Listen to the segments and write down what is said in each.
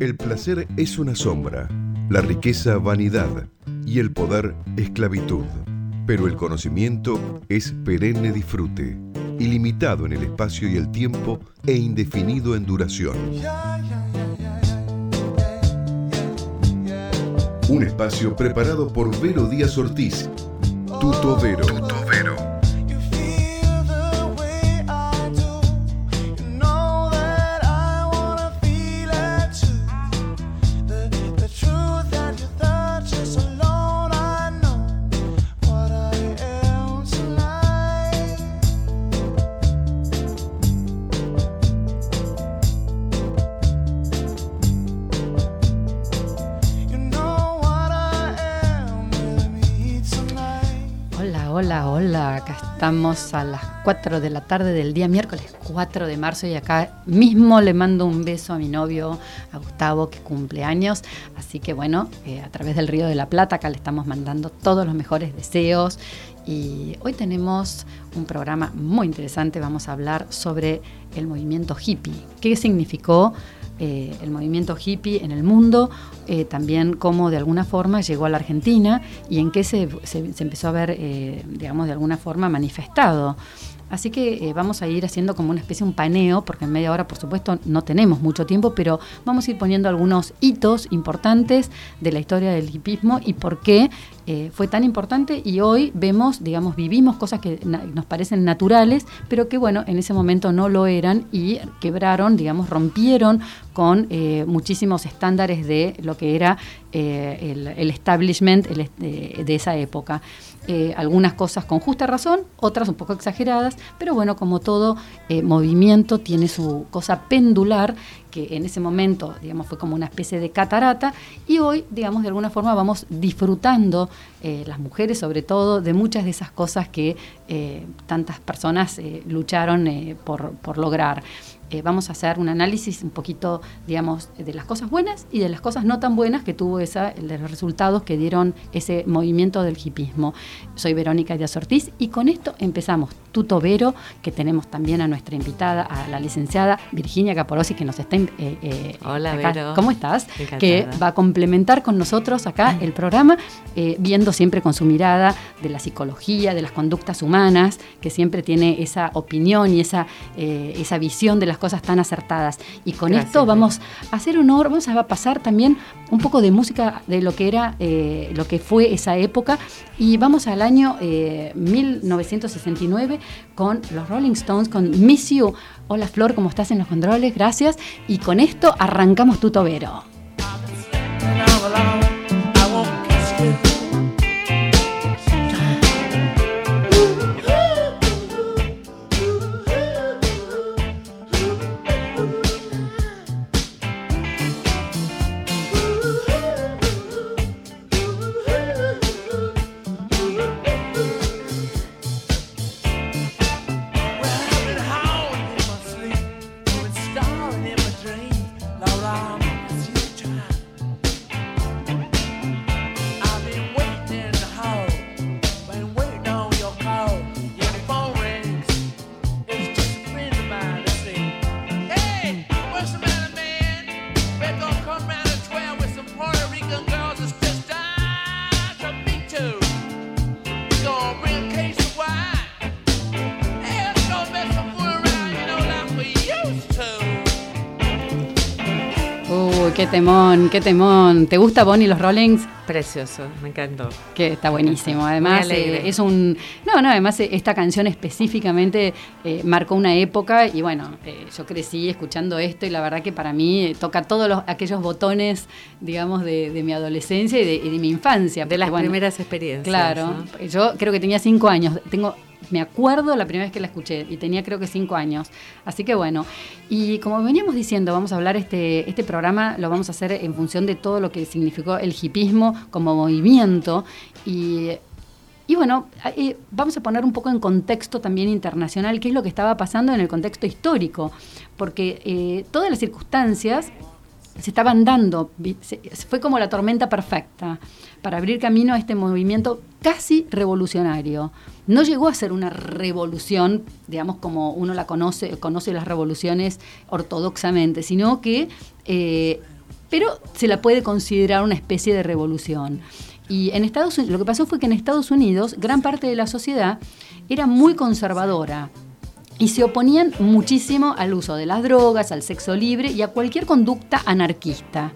El placer es una sombra, la riqueza vanidad y el poder esclavitud. Pero el conocimiento es perenne disfrute, ilimitado en el espacio y el tiempo e indefinido en duración. Un espacio preparado por Vero Díaz Ortiz. Tuto Vero. Estamos a las 4 de la tarde del día miércoles 4 de marzo y acá mismo le mando un beso a mi novio, a Gustavo, que cumple años. Así que bueno, eh, a través del Río de la Plata acá le estamos mandando todos los mejores deseos. Y hoy tenemos un programa muy interesante. Vamos a hablar sobre el movimiento hippie. ¿Qué significó eh, el movimiento hippie en el mundo, eh, también cómo de alguna forma llegó a la Argentina y en qué se, empezó a ver, eh, digamos, de alguna forma manifestado. Así que vamos a ir haciendo como una especie de un paneo, porque en media hora, por supuesto, no tenemos mucho tiempo, pero vamos a ir poniendo algunos hitos importantes de la historia del hipismo y por qué eh, fue tan importante y hoy vemos, digamos, vivimos cosas que nos parecen naturales, pero que bueno, en ese momento no lo eran y quebraron, digamos, rompieron con eh, muchísimos estándares de lo que era eh, el, establishment de esa época. algunas cosas con justa razón, otras un poco exageradas, pero bueno, como todo movimiento tiene su cosa pendular que en ese momento, digamos, fue como una especie de catarata, y hoy, digamos, de alguna forma vamos disfrutando, eh, las mujeres sobre todo, de muchas de esas cosas que eh, tantas personas eh, lucharon por, por lograr. Eh, vamos a hacer un análisis un poquito, digamos, de las cosas buenas y de las cosas no tan buenas que tuvo esa, de los resultados que dieron ese movimiento del hipismo. Soy Verónica Díaz Ortiz y con esto empezamos Tuto Vero, que tenemos también a nuestra invitada, a la licenciada Virginia Caporosi, que nos está... Eh, eh, Hola, Vero. ¿Cómo estás? Que va a complementar con nosotros acá el programa, viendo siempre con su mirada de la psicología, de las conductas humanas, que siempre tiene esa opinión y esa, esa visión de las cosas tan acertadas. Y con esto vamos a hacer honor, vamos a pasar también un poco de música de lo que era, eh, lo que fue esa época. Y vamos al año 1969 eh, con los Rolling Stones, con Miss You. Hola Flor, ¿cómo estás en los controles? Gracias. Y con esto arrancamos tu tobero. Temón, qué temón. ¿Te gusta Bonnie los Rollings? Precioso, me encantó. Que está buenísimo. Además, eh, es un. No, no, además eh, esta canción específicamente eh, marcó una época y bueno, yo crecí escuchando esto y la verdad que para mí toca todos los, aquellos botones, digamos, de, mi adolescencia y de, mi infancia. De las primeras experiencias. Claro. Yo creo que tenía cinco años. Tengo me acuerdo la primera vez que la escuché y tenía creo que cinco años. Así que bueno, y como veníamos diciendo, vamos a hablar este, este programa, lo vamos a hacer en función de todo lo que significó el hipismo como movimiento y y bueno, eh, vamos a poner un poco en contexto también internacional qué es lo que estaba pasando en el contexto histórico, porque eh, todas las circunstancias se estaban dando, fue como la tormenta perfecta para abrir camino a este movimiento casi revolucionario no llegó a ser una revolución, digamos, como uno la conoce, conoce las revoluciones ortodoxamente, sino que eh, pero se la puede considerar una especie de revolución. Y en Estados Unidos, lo que pasó fue que en Estados Unidos gran parte de la sociedad era muy conservadora y se oponían muchísimo al uso de las drogas, al sexo libre y a cualquier conducta anarquista.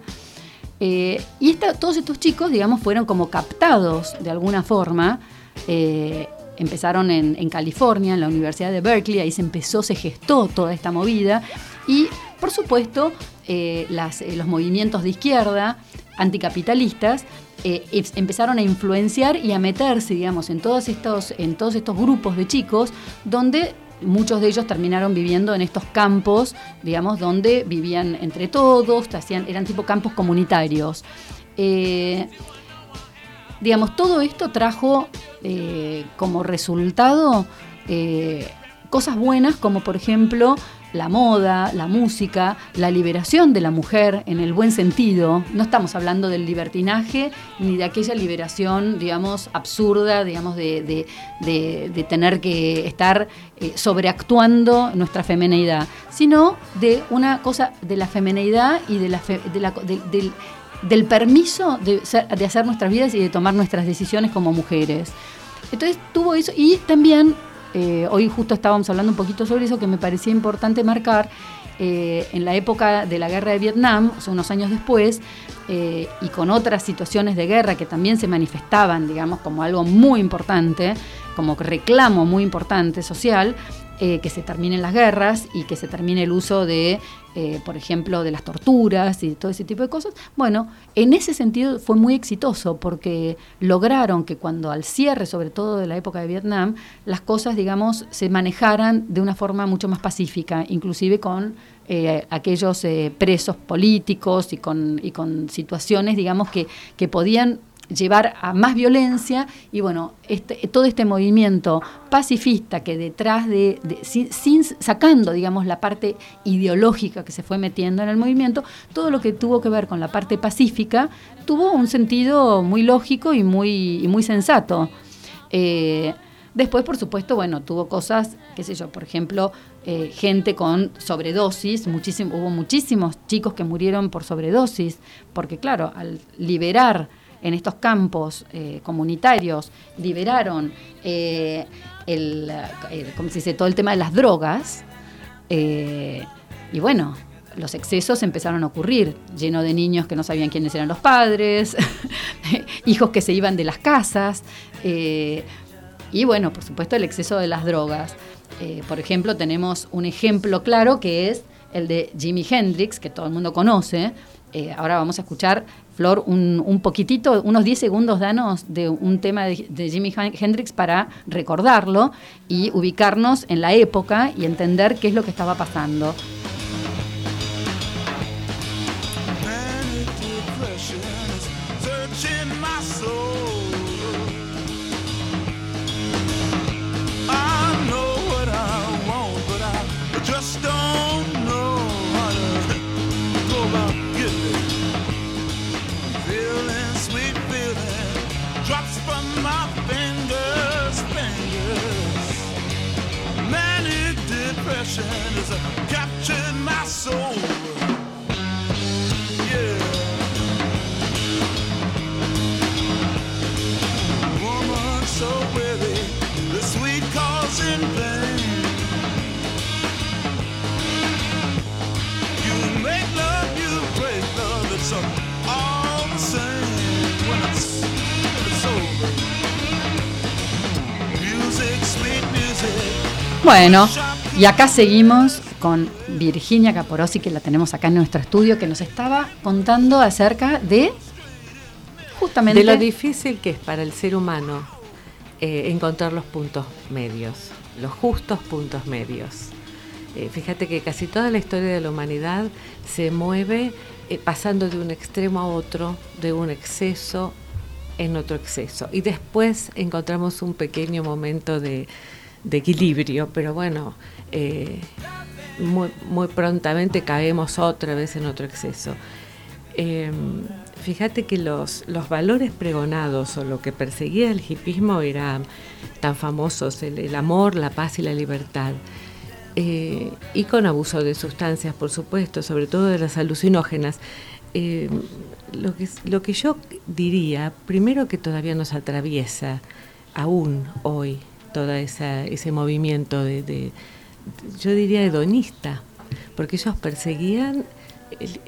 Eh, y todos estos chicos, digamos, fueron como captados de alguna forma. Eh, empezaron en, California, en la Universidad de Berkeley, ahí se empezó, se gestó toda esta movida. Y, por supuesto, eh, los movimientos de izquierda anticapitalistas empezaron a influenciar y a meterse, digamos, en todos estos, en todos estos grupos de chicos donde muchos de ellos terminaron viviendo en estos campos, digamos, donde vivían entre todos, hacían, eran tipo campos comunitarios. Eh, digamos, todo esto trajo eh, como resultado eh, cosas buenas, como por ejemplo la moda, la música, la liberación de la mujer en el buen sentido. No estamos hablando del libertinaje ni de aquella liberación, digamos, absurda, digamos, de, tener que estar eh, sobreactuando nuestra femeneidad, sino de una cosa de la femeneidad y de la, del, del permiso de, hacer nuestras vidas y de tomar nuestras decisiones como mujeres. Entonces tuvo eso y también eh, hoy justo estábamos hablando un poquito sobre eso que me parecía importante marcar. Eh, en la época de la guerra de Vietnam, o sea, unos años después, eh, y con otras situaciones de guerra que también se manifestaban, digamos, como algo muy importante, como reclamo muy importante social, que se terminen las guerras y que se termine el uso de eh, por ejemplo, de las torturas y todo ese tipo de cosas. Bueno, en ese sentido fue muy exitoso porque lograron que cuando al cierre, sobre todo de la época de Vietnam, las cosas, digamos, se manejaran de una forma mucho más pacífica, inclusive con eh, aquellos eh, presos políticos y con, y con situaciones, digamos, que, que podían llevar a más violencia y bueno, este, todo este movimiento pacifista que detrás de, sin, sacando, digamos, la parte ideológica que se fue metiendo en el movimiento, todo lo que tuvo que ver con la parte pacífica tuvo un sentido muy lógico y muy, muy sensato. Eh, después, por supuesto, bueno, tuvo cosas, qué sé yo, por ejemplo, eh, gente con sobredosis, muchísimo, hubo muchísimos chicos que murieron por sobredosis, porque claro, al liberar en estos campos eh, comunitarios liberaron eh, el, eh, se dice, todo el tema de las drogas, y bueno, los excesos empezaron a ocurrir, lleno de niños que no sabían quiénes eran los padres, hijos que se iban de las casas, y bueno, por supuesto el exceso de las drogas. por ejemplo, tenemos un ejemplo claro que es el de Jimi Hendrix, que todo el mundo conoce. ahora vamos a escuchar Flor, un, poquitito, unos 10 segundos danos de un tema de, de Jimi Hendrix para recordarlo y ubicarnos en la época y entender qué es lo que estaba pasando. Bueno, y acá seguimos con Virginia Caporosi, que la tenemos acá en nuestro estudio, que nos estaba contando acerca de justamente... De lo difícil que es para el ser humano eh, encontrar los puntos medios, los justos puntos medios. Eh, fíjate que casi toda la historia de la humanidad se mueve eh, pasando de un extremo a otro, de un exceso en otro exceso. Y después encontramos un pequeño momento de de equilibrio, pero bueno, eh, muy, muy, prontamente caemos otra vez en otro exceso. Em, fíjate que los, los valores pregonados o lo que perseguía el hipismo eran tan famosos, el, amor, la paz y la libertad. Eh, y con abuso de sustancias, por supuesto, sobre todo de las alucinógenas. eh, lo, que, lo que yo diría, primero que todavía nos atraviesa aún hoy todo ese movimiento de, yo diría hedonista, porque ellos perseguían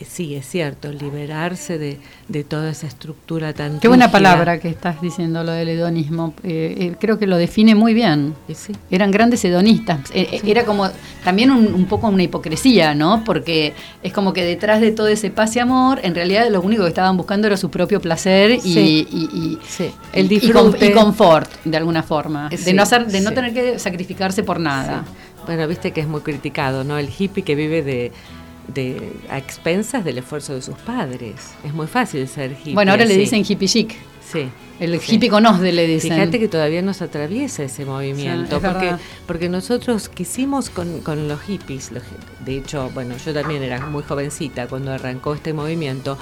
sí, es cierto, liberarse de, de, toda esa estructura tan... Qué buena palabra que estás diciendo, lo del hedonismo. Eh, eh, creo que lo define muy bien. Sí. Eran grandes hedonistas. Eh, era como también un, poco una hipocresía, ¿no? Porque es como que detrás de todo ese paz y amor, en realidad lo único que estaban buscando era su propio placer y, y, el disfrute. y, confort, de alguna forma. de no, hacer, de no tener que sacrificarse por nada. Bueno, viste que es muy criticado, ¿no? El hippie que vive de de, a expensas del esfuerzo de sus padres. Es muy fácil ser hippie. Bueno, ahora le dicen hippie chic. Sí. El hippie conosde le dicen. Fíjate que todavía nos atraviesa ese movimiento, porque, porque nosotros quisimos con, con los hippies, de hecho, bueno, yo también era muy jovencita cuando arrancó este movimiento,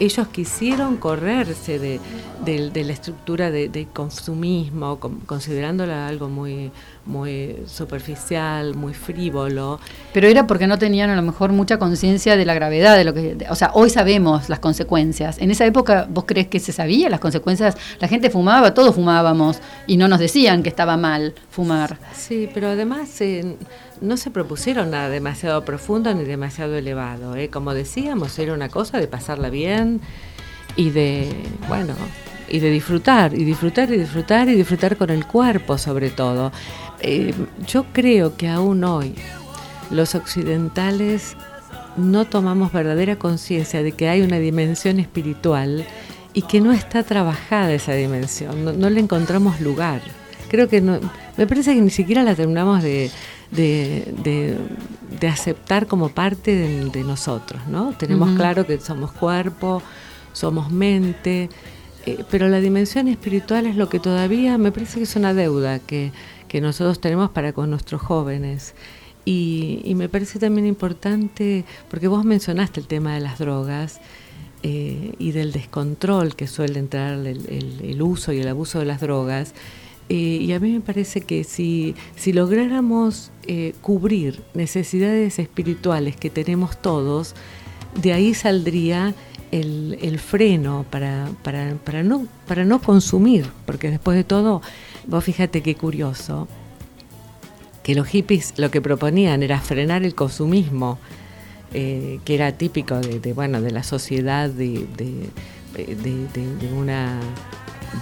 ellos quisieron correrse de, la estructura de, consumismo, considerándola algo muy, muy superficial, muy frívolo. Pero era porque no tenían a lo mejor mucha conciencia de la gravedad de lo que, o sea, hoy sabemos las consecuencias. En esa época, ¿vos crees que se sabía las consecuencias? La gente fumaba, todos fumábamos y no nos decían que estaba mal fumar. Sí, pero además eh, no se propusieron nada demasiado profundo ni demasiado elevado. ¿eh? Como decíamos, era una cosa de pasarla bien y de, bueno, y de disfrutar, y disfrutar, y disfrutar, y disfrutar con el cuerpo sobre todo. Eh, yo creo que aún hoy los occidentales no tomamos verdadera conciencia de que hay una dimensión espiritual y que no está trabajada esa dimensión, no, le encontramos lugar. Creo que no, me parece que ni siquiera la terminamos de, de, aceptar como parte de, nosotros, ¿no? Tenemos claro que somos cuerpo, somos mente, eh, pero la dimensión espiritual es lo que todavía me parece que es una deuda que, nosotros tenemos para con nuestros jóvenes. Y, me parece también importante, porque vos mencionaste el tema de las drogas eh, y del descontrol que suele entrar el uso y el abuso de las drogas, eh, y a mí me parece que si, si lográramos eh, cubrir necesidades espirituales que tenemos todos, de ahí saldría el, el freno para, para, para, no, para no consumir, porque después de todo, vos fíjate qué curioso, que los hippies lo que proponían era frenar el consumismo, eh, que era típico de, bueno, de la sociedad de, de,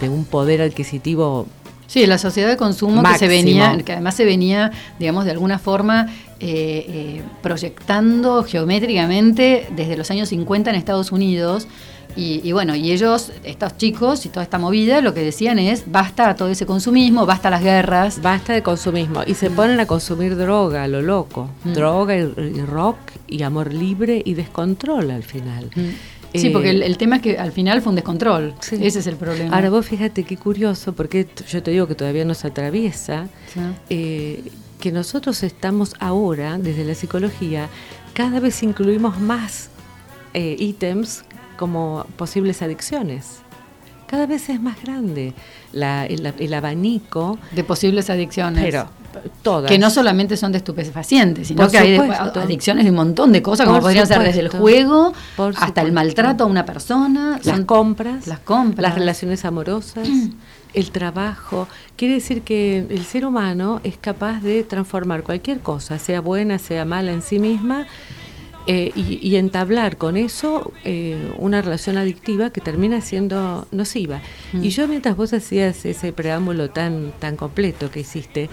de, un poder adquisitivo Sí, la sociedad de consumo que se venía, que además se venía, digamos, de alguna forma eh, eh, proyectando geométricamente desde los años 50 en Estados Unidos. Y, bueno, y ellos, estos chicos y toda esta movida, lo que decían es, basta a todo ese consumismo, basta las guerras. Basta de consumismo. Y se ponen a consumir droga, lo loco. Mm. Droga y, rock y amor libre y descontrol al final. Mm. Sí, porque el, tema es que al final fue un descontrol. Ese es el problema. Ahora vos fíjate qué curioso, porque yo te digo que todavía nos atraviesa, eh, que nosotros estamos ahora, desde la psicología, cada vez incluimos más eh, ítems como posibles adicciones. Cada vez es más grande la, el, abanico. De posibles adicciones. Pero todas. Que no solamente son de estupefacientes, sino que hay adicciones de un montón de cosas, como podrían ser desde el juego hasta el maltrato a una persona. Las compras. Las compras. Las relaciones amorosas. el trabajo. Quiere decir que el ser humano es capaz de transformar cualquier cosa, sea buena, sea mala en sí misma, eh, y, entablar con eso eh, una relación adictiva que termina siendo nociva. Mm. Y yo mientras vos hacías ese preámbulo tan, tan completo que hiciste,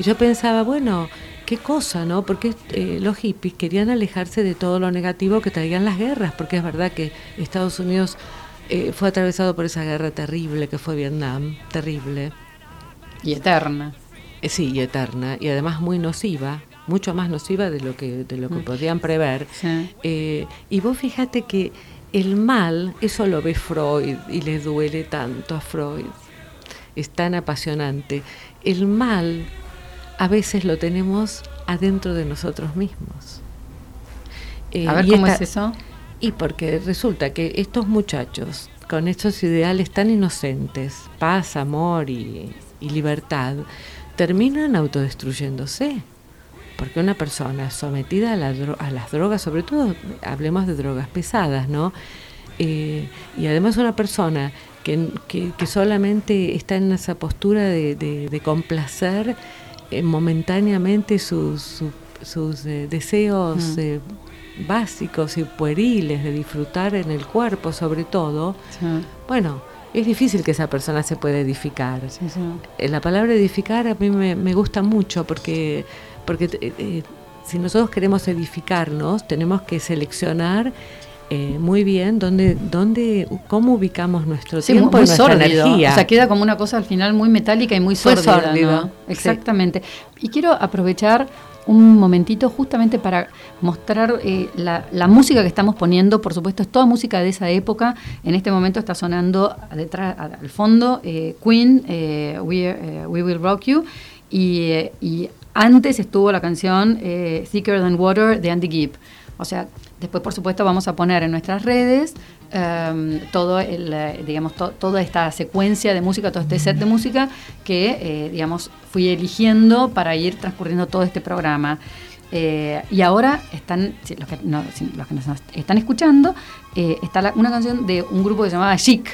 yo pensaba, bueno, qué cosa, ¿no? Porque eh, los hippies querían alejarse de todo lo negativo que traían las guerras, porque es verdad que Estados Unidos fue atravesado por esa guerra terrible que fue Vietnam, terrible. Y eterna. sí, y eterna, y además muy nociva, mucho más nociva de lo que, de lo que mm. podían prever. Eh, y vos fíjate que el mal, eso lo ve Freud y le duele tanto a Freud, es tan apasionante. El mal a veces lo tenemos adentro de nosotros mismos. a ver, eh, ¿cómo es eso? Y porque resulta que estos muchachos, con estos ideales tan inocentes, paz, amor y libertad, terminan autodestruyéndose porque una persona sometida a, las drogas, sobre todo hablemos de drogas pesadas, ¿no? Eh, y además una persona que, solamente está en esa postura de, complacer eh, momentáneamente sus, sus, eh, deseos básicos y pueriles de disfrutar en el cuerpo sobre todo, bueno, es difícil que esa persona se pueda edificar. Eh, la palabra edificar a mí me, gusta mucho porque, porque eh, eh, si nosotros queremos edificarnos, tenemos que seleccionar muy bien dónde, dónde, cómo ubicamos nuestro tiempo muy, nuestra energía. O sea, queda como una cosa al final muy metálica y muy sórdida. Exactamente. Y quiero aprovechar un momentito justamente para mostrar eh, la, música que estamos poniendo. Por supuesto, es toda música de esa época. En este momento está sonando detrás, al fondo eh, Queen, eh, We, Will Rock You. Y, antes estuvo la canción Thicker Than Water de Andy Gibb. O sea, después por supuesto vamos a poner en nuestras redes em, todo el, digamos, toda esta secuencia de música, todo este set de música que, digamos, fui eligiendo para ir transcurriendo todo este programa. Eh, y ahora están, los, que, nos están escuchando, eh, está una canción de un grupo que se llamaba Chic.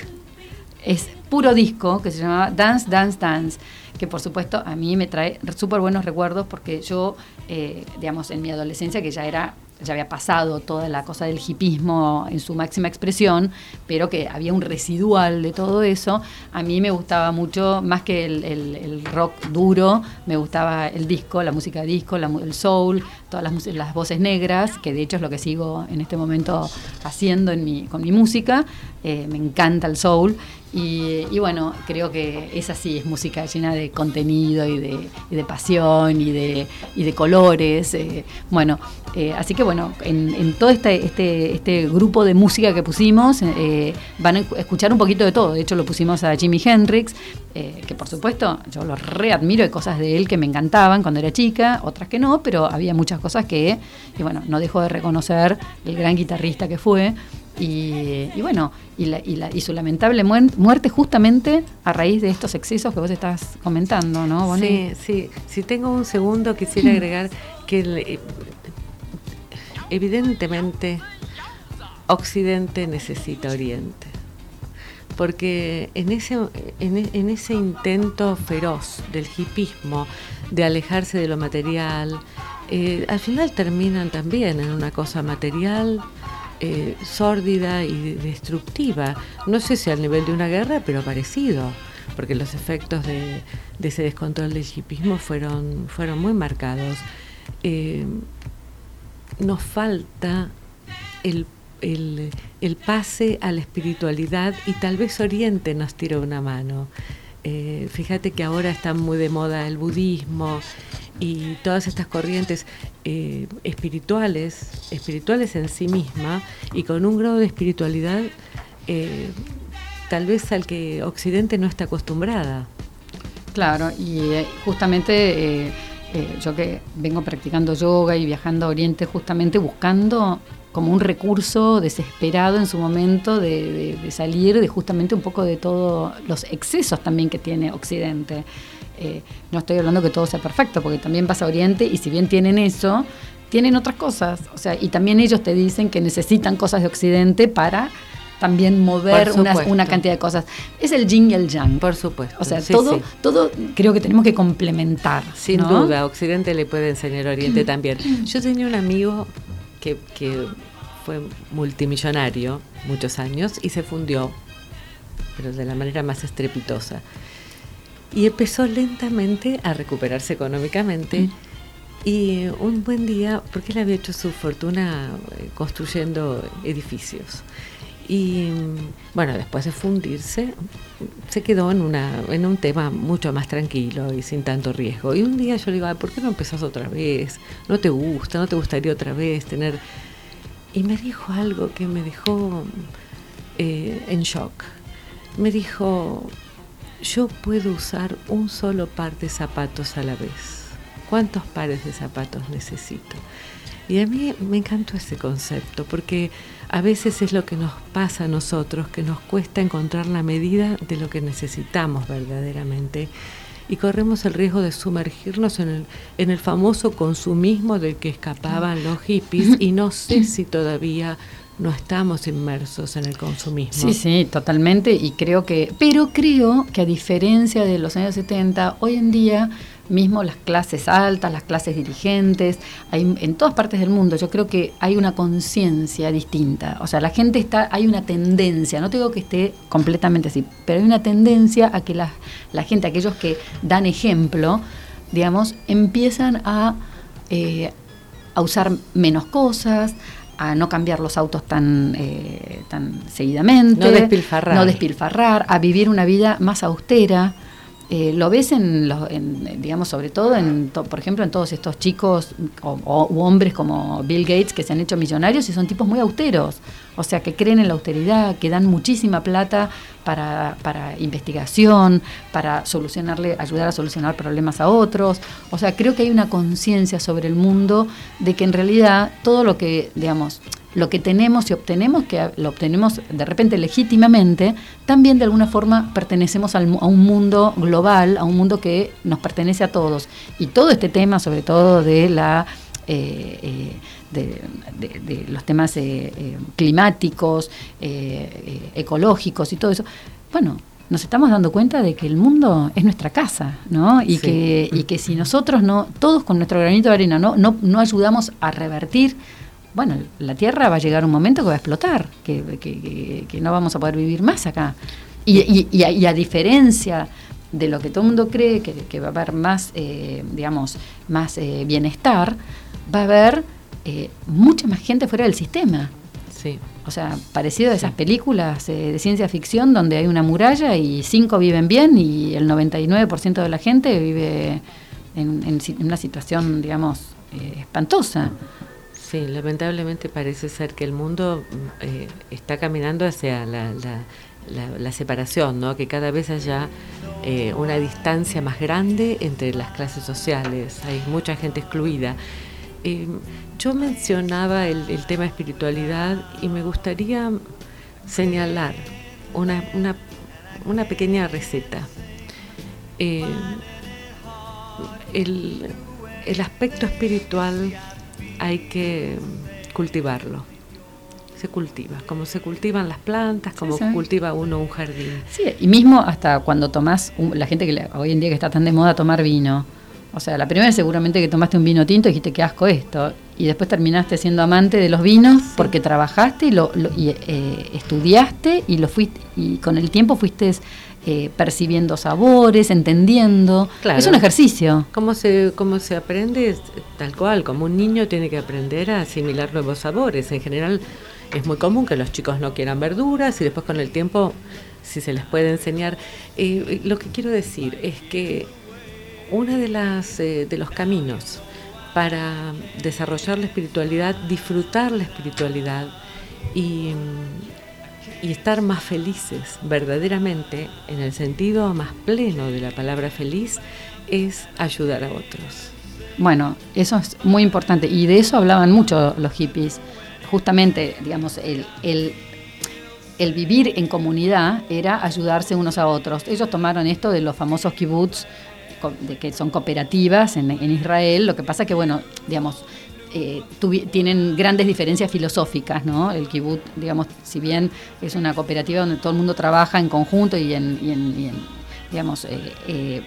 Es puro disco que se llamaba Dance, Dance, Dance, que por supuesto a mí me trae súper buenos recuerdos porque yo, eh, digamos, en mi adolescencia, que ya era ya había pasado toda la cosa del hipismo en su máxima expresión, pero que había un residual de todo eso. A mí me gustaba mucho, más que el, rock duro, me gustaba el disco, la música disco, el soul, todas las, voces negras, que de hecho es lo que sigo en este momento haciendo con mi música. Eh, me encanta el soul y, bueno, creo que esa sí es música llena de contenido y de, pasión y de, de colores. Eh, bueno, eh, así que bueno, en, todo este, este, este, grupo de música que pusimos eh, van a escuchar un poquito de todo. De hecho, lo pusimos a Jimi Hendrix, que por supuesto yo lo readmiro, hay cosas de él que me encantaban cuando era chica, otras que no, pero había muchas cosas que, y bueno, no dejo de reconocer el gran guitarrista que fue. Y, bueno, y, la, y, la, y, su lamentable muerte justamente a raíz de estos excesos que vos estás comentando, ¿no? Sí, sí. Si tengo un segundo, quisiera agregar que evidentemente Occidente necesita Oriente. Porque en ese, en, ese intento feroz del hipismo, de alejarse de lo material, eh, al final terminan también en una cosa material eh, sórdida y destructiva. No sé si al nivel de una guerra, pero parecido, porque los efectos de, ese descontrol del hipismo fueron, fueron muy marcados. Eh, nos falta el, el, pase a la espiritualidad y tal vez Oriente nos tire una mano. Eh, fíjate que ahora está muy de moda el budismo y todas estas corrientes eh, espirituales, espirituales en sí misma y con un grado de espiritualidad eh, tal vez al que Occidente no está acostumbrada. Claro, y eh, justamente yo que vengo practicando yoga y viajando a Oriente justamente buscando como un recurso desesperado en su momento de, de salir de justamente un poco de todos los excesos también que tiene Occidente. Eh, no estoy hablando que todo sea perfecto, porque también pasa Oriente y si bien tienen eso, tienen otras cosas. O sea, y también ellos te dicen que necesitan cosas de Occidente para también mover una, cantidad de cosas. Es el yin y el yang. Por supuesto. O sea, todo, todo creo que tenemos que complementar. Sin duda, Occidente le puede enseñar a Oriente también. Yo tenía un amigo que, que fue multimillonario muchos años y se fundió, pero de la manera más estrepitosa y empezó lentamente a recuperarse económicamente. Y un buen día, porque él había hecho su fortuna eh, construyendo edificios. Y bueno, después de fundirse, se quedó en, una, en un tema mucho más tranquilo y sin tanto riesgo. Y un día yo le digo, ¿por qué no empezás otra vez? ¿No te gusta? ¿No te gustaría otra vez tener...? Y me dijo algo que me dejó eh, en shock. Me dijo, yo puedo usar un solo par de zapatos a la vez. ¿Cuántos pares de zapatos necesito? Y a mí me encantó ese concepto, porque a veces es lo que nos pasa a nosotros, que nos cuesta encontrar la medida de lo que necesitamos verdaderamente. y corremos el riesgo de sumergirnos en el, en el famoso consumismo del que escapaban los hippies y no sé si todavía no estamos inmersos en el consumismo. Sí, sí, totalmente. Y creo que, pero creo que a diferencia de los años 70, hoy en día mismo las clases altas, las clases dirigentes, hay, en todas partes del mundo yo creo que hay una conciencia distinta. O sea, la gente está, hay una tendencia, no digo que esté completamente así, pero hay una tendencia a que la, la gente, aquellos que dan ejemplo, digamos, empiezan a, eh, a usar menos cosas, a no cambiar los autos tan, eh, tan seguidamente, no despilfarrar. no despilfarrar, a vivir una vida más austera. Eh, lo ves en, los, en, digamos, sobre todo, en por ejemplo, en todos estos chicos o, o, hombres como Bill Gates que se han hecho millonarios y son tipos muy austeros, o sea, que creen en la austeridad, que dan muchísima plata para, para investigación, para solucionarle, ayudar a solucionar problemas a otros. O sea, creo que hay una conciencia sobre el mundo de que en realidad todo lo que, digamos, lo que tenemos y obtenemos, que lo obtenemos de repente legítimamente, también de alguna forma pertenecemos al, a un mundo global, a un mundo que nos pertenece a todos. Y todo este tema, sobre todo de la... Eh, eh, de, de, de, los temas eh, eh climáticos, ecológicos y todo eso, bueno, nos estamos dando cuenta de que el mundo es nuestra casa, ¿no? Y, sí. que, y que si nosotros no, todos con nuestro granito de arena, no, no, no ayudamos a revertir bueno, la Tierra va a llegar un momento que va a explotar, que, que, que, que no vamos a poder vivir más acá. Y, y, y, a, y, a, diferencia de lo que todo el mundo cree, que, va a haber más, eh, digamos, más eh, bienestar, va a haber eh, mucha más gente fuera del sistema. Sí. O sea, parecido a esas películas eh, de ciencia ficción donde hay una muralla y cinco viven bien y el 99% de la gente vive en, en, en una situación, digamos, eh, espantosa. Sí, lamentablemente parece ser que el mundo eh, está caminando hacia la, separación, ¿no? que cada vez haya eh, una distancia más grande entre las clases sociales, hay mucha gente excluida. Yo mencionaba el, tema espiritualidad y me gustaría señalar una, pequeña receta. Eh, el aspecto espiritual hay que cultivarlo. Se cultiva, como se cultivan las plantas, como sí, sí. cultiva uno un jardín. Sí, y mismo hasta cuando tomás, un, la gente que le, hoy en día que está tan de moda tomar vino, o sea, la primera vez seguramente que tomaste un vino tinto y dijiste qué asco esto, y después terminaste siendo amante de los vinos sí. porque trabajaste y, lo, lo y eh, estudiaste y lo fuiste y con el tiempo fuiste eh, percibiendo sabores, entendiendo. Claro. Es un ejercicio. ¿Cómo se, ¿Cómo se aprende? Tal cual, como un niño tiene que aprender a asimilar nuevos sabores. En general es muy común que los chicos no quieran verduras y después con el tiempo, si se les puede enseñar. Eh, lo que quiero decir es que uno de, eh, de los caminos para desarrollar la espiritualidad, disfrutar la espiritualidad y y estar más felices verdaderamente, en el sentido más pleno de la palabra feliz, es ayudar a otros. Bueno, eso es muy importante y de eso hablaban mucho los hippies. Justamente, digamos, el, el, el vivir en comunidad era ayudarse unos a otros. Ellos tomaron esto de los famosos kibbutz, de que son cooperativas en, Israel. Lo que pasa que, bueno, digamos, eh, tienen grandes diferencias filosóficas, ¿no? El kibut, digamos, si bien es una cooperativa donde todo el mundo trabaja en conjunto y en digamos, eh, eh,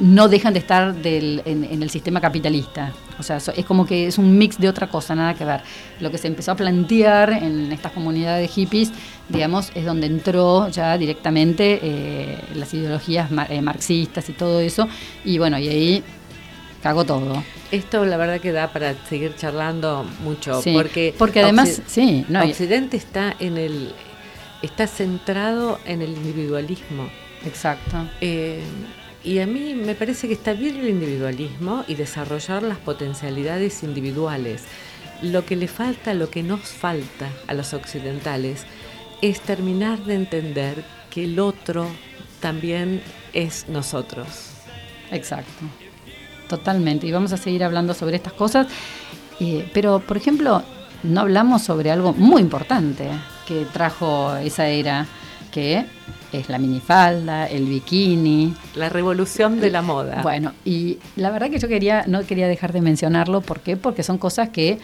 no dejan de estar del, en, en, el sistema capitalista. O sea, es como que es un mix de otra cosa, nada que ver. Lo que se empezó a plantear en estas comunidades de hippies, digamos, es donde entró ya directamente eh, las ideologías mar eh, marxistas y todo eso. Y bueno, y ahí cagó todo. Esto la verdad que da para seguir charlando mucho, sí, porque, porque además, sí, no, Occidente está en el está centrado en el individualismo. Exacto. Eh, y a mí me parece que está bien el individualismo y desarrollar las potencialidades individuales. Lo que le falta, lo que nos falta a los occidentales es terminar de entender que el otro también es nosotros. Exacto. Totalmente, y vamos a seguir hablando sobre estas cosas. Eh, pero, por ejemplo, no hablamos sobre algo muy importante que trajo esa era, que es la minifalda, el bikini. La revolución de la moda. Bueno, y la verdad que yo quería, no quería dejar de mencionarlo, ¿por qué? Porque son cosas que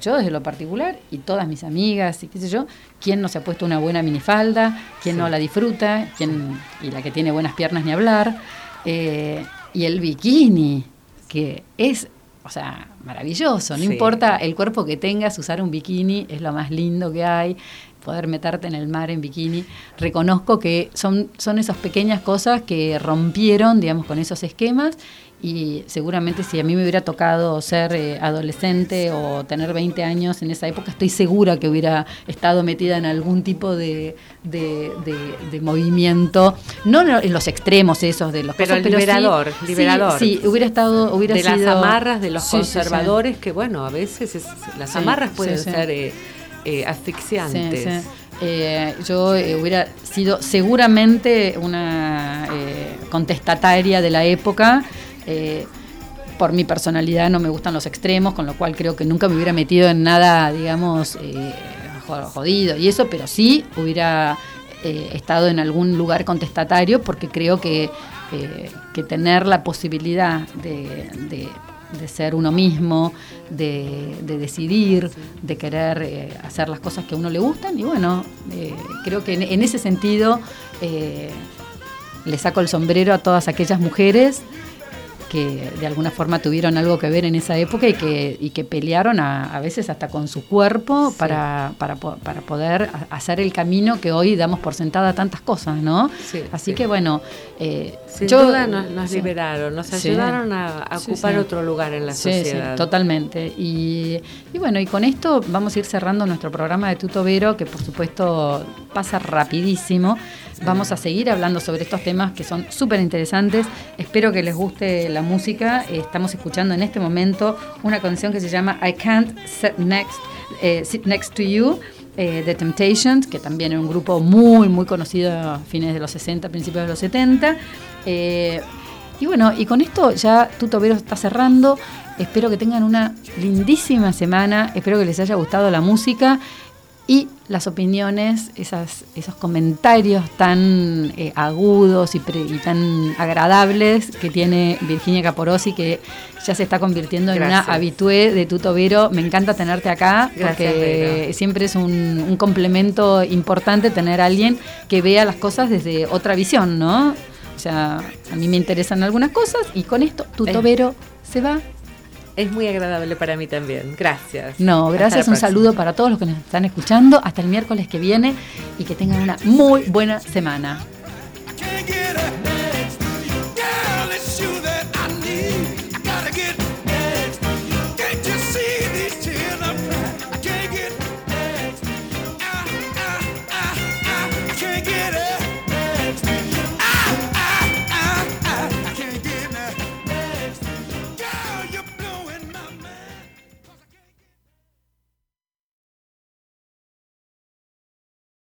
yo desde lo particular y todas mis amigas y qué sé yo, quién no se ha puesto una buena minifalda, quién no la disfruta, quién y la que tiene buenas piernas ni hablar, eh, y el bikini, que es, o sea, maravilloso, no importa el cuerpo que tengas, usar un bikini es lo más lindo que hay, poder meterte en el mar en bikini. Reconozco que son, son esas pequeñas cosas que rompieron, digamos, con esos esquemas y seguramente si a mí me hubiera tocado ser eh, adolescente o tener 20 años en esa época, estoy segura que hubiera estado metida en algún tipo de, de, movimiento, no en los extremos esos de los pero liberador, liberador. Sí, hubiera estado, hubiera de las amarras de los conservadores que bueno, a veces las amarras pueden ser eh, eh, asfixiantes. yo hubiera sido seguramente una contestataria de la época eh, por mi personalidad no me gustan los extremos, con lo cual creo que nunca me hubiera metido en nada, digamos, eh, jodido y eso, pero sí hubiera eh, estado en algún lugar contestatario porque creo que, que tener la posibilidad de, ser uno mismo, de, decidir, de querer hacer las cosas que a uno le gustan. Y bueno, creo que en ese sentido le saco el sombrero a todas aquellas mujeres que de alguna forma tuvieron algo que ver en esa época y que, y que pelearon a, veces hasta con su cuerpo para, para, para, poder hacer el camino que hoy damos por sentada tantas cosas, ¿no? Así que bueno, eh, Sin duda nos, liberaron, nos ayudaron a, ocupar otro lugar en la sociedad. totalmente. Y, y, bueno, y con esto vamos a ir cerrando nuestro programa de Tuto Vero, que por supuesto pasa rapidísimo. Vamos a seguir hablando sobre estos temas que son súper interesantes. Espero que les guste la música. Estamos escuchando en este momento una canción que se llama I Can't Sit Next, eh, sit next to You. Eh, The Temptations, que también es un grupo muy, muy conocido a fines de los 60, principios de los 70. Eh, y bueno, y con esto ya Tuto Vero está cerrando. Espero que tengan una lindísima semana. Espero que les haya gustado la música y las opiniones, esas, esos comentarios tan eh, agudos y, tan agradables que tiene Virginia Caporosi, que ya se está convirtiendo en una habitué de Tuto Vero. Me encanta tenerte acá, porque siempre es un, complemento importante tener a alguien que vea las cosas desde otra visión, ¿no? O sea, a mí me interesan algunas cosas y con esto Tuto Vero se va es muy agradable para mí también. Gracias. No, gracias. Un saludo para todos los que nos están escuchando. Hasta el miércoles que viene y que tengan una muy buena semana.